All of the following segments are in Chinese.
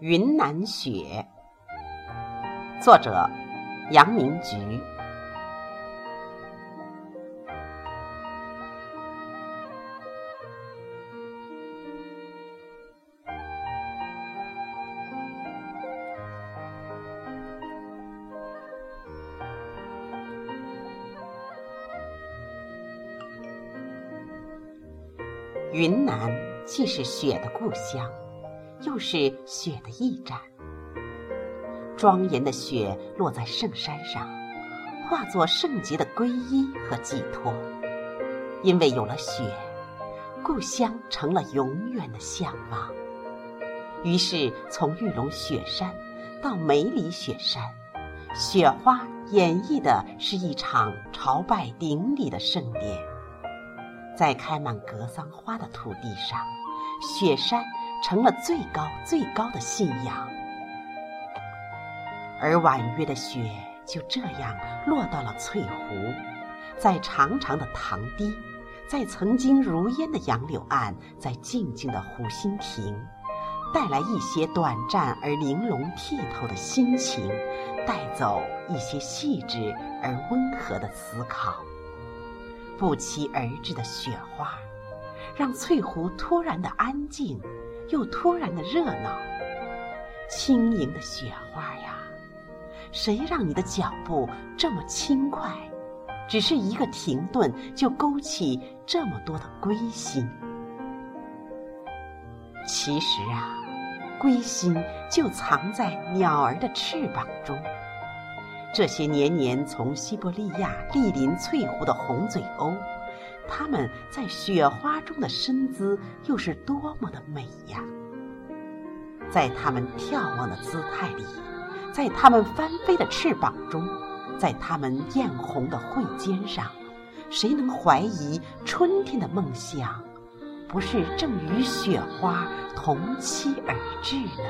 云南雪，作者杨明菊。云南既是雪的故乡。又是雪的驿站，庄严的雪落在圣山上，化作圣洁的皈依和寄托。因为有了雪，故乡成了永远的向往。于是，从玉龙雪山到梅里雪山，雪花演绎的是一场朝拜顶礼的盛典。在开满格桑花的土地上，雪山。成了最高最高的信仰，而婉约的雪就这样落到了翠湖，在长长的塘堤，在曾经如烟的杨柳岸，在静静的湖心亭，带来一些短暂而玲珑剔透的心情，带走一些细致而温和的思考。不期而至的雪花，让翠湖突然的安静。又突然的热闹，轻盈的雪花呀，谁让你的脚步这么轻快？只是一个停顿，就勾起这么多的归心。其实啊，归心就藏在鸟儿的翅膀中。这些年年从西伯利亚莅临翠湖的红嘴鸥。它们在雪花中的身姿又是多么的美呀！在它们眺望的姿态里，在它们翻飞的翅膀中，在它们艳红的喙尖上，谁能怀疑春天的梦想不是正与雪花同期而至呢？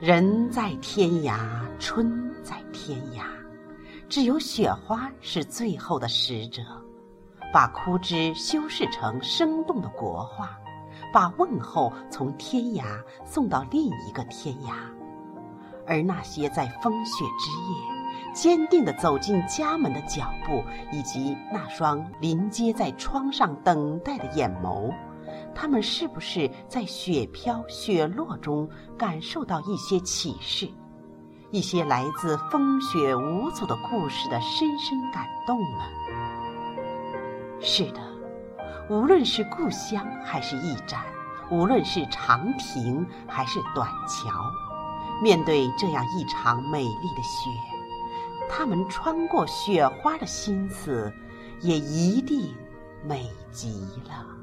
人在天涯，春在天涯。只有雪花是最后的使者，把枯枝修饰成生动的国画，把问候从天涯送到另一个天涯。而那些在风雪之夜坚定地走进家门的脚步，以及那双临接在窗上等待的眼眸，他们是不是在雪飘雪落中感受到一些启示？一些来自风雪无阻的故事的深深感动呢？是的，无论是故乡还是驿站，无论是长亭还是短桥，面对这样一场美丽的雪，他们穿过雪花的心思，也一定美极了。